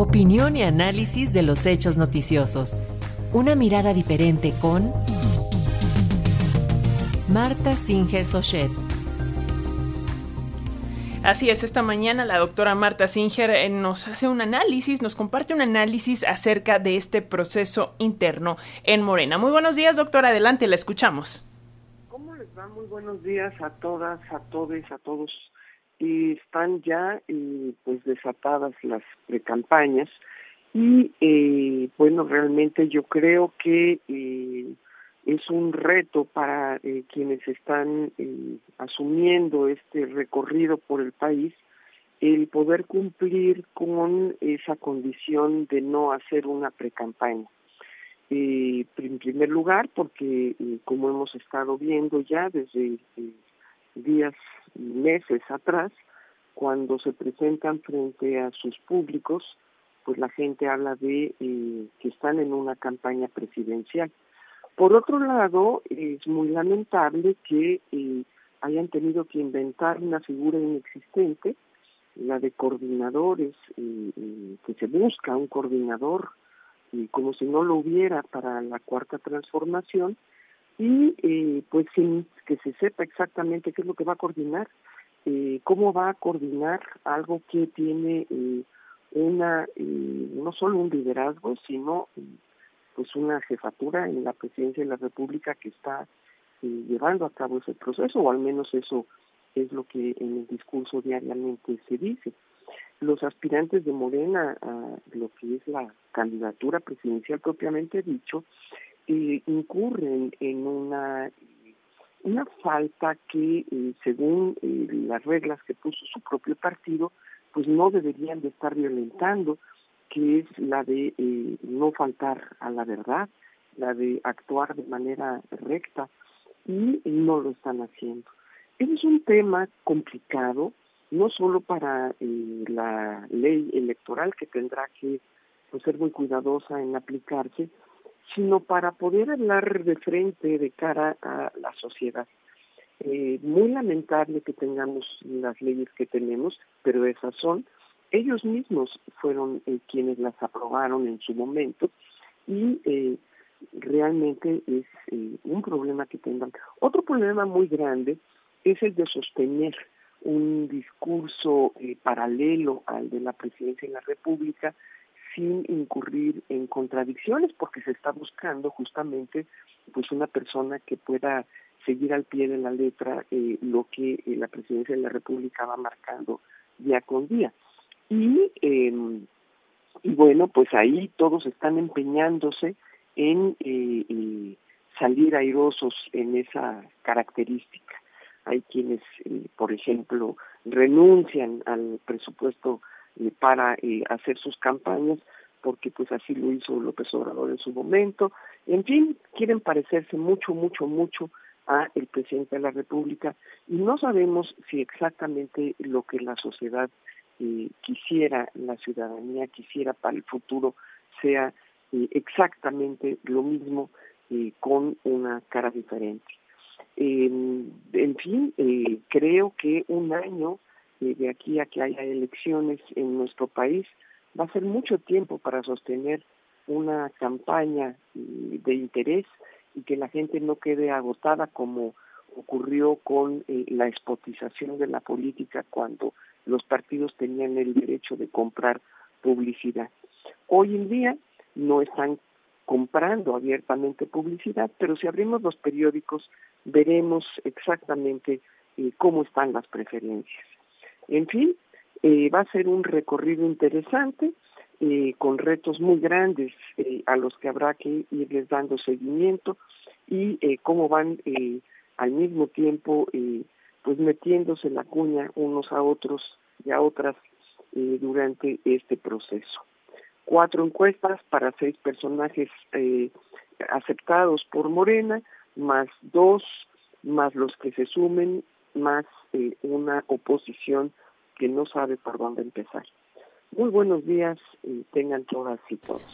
Opinión y análisis de los hechos noticiosos. Una mirada diferente con Marta Singer Sochet. Así es, esta mañana la doctora Marta Singer eh, nos hace un análisis, nos comparte un análisis acerca de este proceso interno en Morena. Muy buenos días, doctora, adelante, la escuchamos. ¿Cómo les va? Muy buenos días a todas, a todos, a todos. Están ya eh, pues desatadas las precampañas y eh, bueno, realmente yo creo que es un reto para eh, quienes están eh, asumiendo este recorrido por el país el poder cumplir con esa condición de no hacer una precampaña. Eh, en primer lugar, porque como hemos estado viendo ya desde días y meses atrás, cuando se presentan frente a sus públicos, pues la gente habla de que están en una campaña presidencial. Por otro lado, es muy lamentable que eh, hayan tenido que inventar una figura inexistente, la de coordinadores, eh, eh, que se busca un coordinador, como si no lo hubiera para la cuarta transformación, y pues sin que se sepa exactamente qué es lo que va a coordinar, cómo va a coordinar algo que tiene una no solo un liderazgo, sino pues una jefatura en la presidencia de la República que está eh, llevando a cabo ese proceso, o al menos eso es lo que en el discurso diariamente se dice. Los aspirantes de Morena a lo que es la candidatura presidencial propiamente dicho, eh, incurren en una una falta que, eh, según las reglas que puso su propio partido, pues no deberían de estar violentando que es la de eh, no faltar a la verdad, la de actuar de manera recta y no lo están haciendo. es un tema complicado, no solo para eh, la ley electoral que tendrá que pues, ser muy cuidadosa en aplicarse, sino para poder hablar de frente de cara a la sociedad. Eh, muy lamentable que tengamos las leyes que tenemos, pero esas son, ellos mismos fueron eh, quienes las aprobaron en su momento y eh, realmente es un problema que tendrán. Otro problema muy grande es el de sostener un discurso paralelo al de la presidencia de la República sin incurrir en contradicciones porque se está buscando justamente pues una persona que pueda seguir al pie de la letra lo que la presidencia de la República va marcando día con día. Y, em, y bueno, pues ahí todos están empeñándose en eh, eh, salir airosos en esa característica. Hay quienes, eh, por ejemplo, renuncian al presupuesto para hacer sus campañas porque pues así lo hizo López Obrador en su momento. En fin, quieren parecerse mucho, mucho, mucho a el presidente de la República y no sabemos si exactamente lo que la sociedad quisiera la ciudadanía, quisiera para el futuro, sea eh, exactamente lo mismo eh, con una cara diferente. en fin, eh, creo que un año de aquí a que haya elecciones en nuestro país va a ser mucho tiempo para sostener una campaña de interés y que la gente no quede agotada como ocurrió con la expotización de la política cuando los partidos tenían el derecho de comprar publicidad. Hoy en día no están comprando abiertamente publicidad, pero si abrimos los periódicos veremos exactamente eh, cómo están las preferencias. En fin, eh, va a ser un recorrido interesante, eh, con retos muy grandes a los que habrá que irles dando seguimiento y cómo van al mismo tiempo pues metiéndose la cuña unos a otros y a otras eh, durante este proceso. Cuatro encuestas para seis personajes eh, aceptados por Morena, más dos, más los que se sumen, más eh, una oposición que no sabe por dónde empezar. Muy buenos días, tengan todas y todos.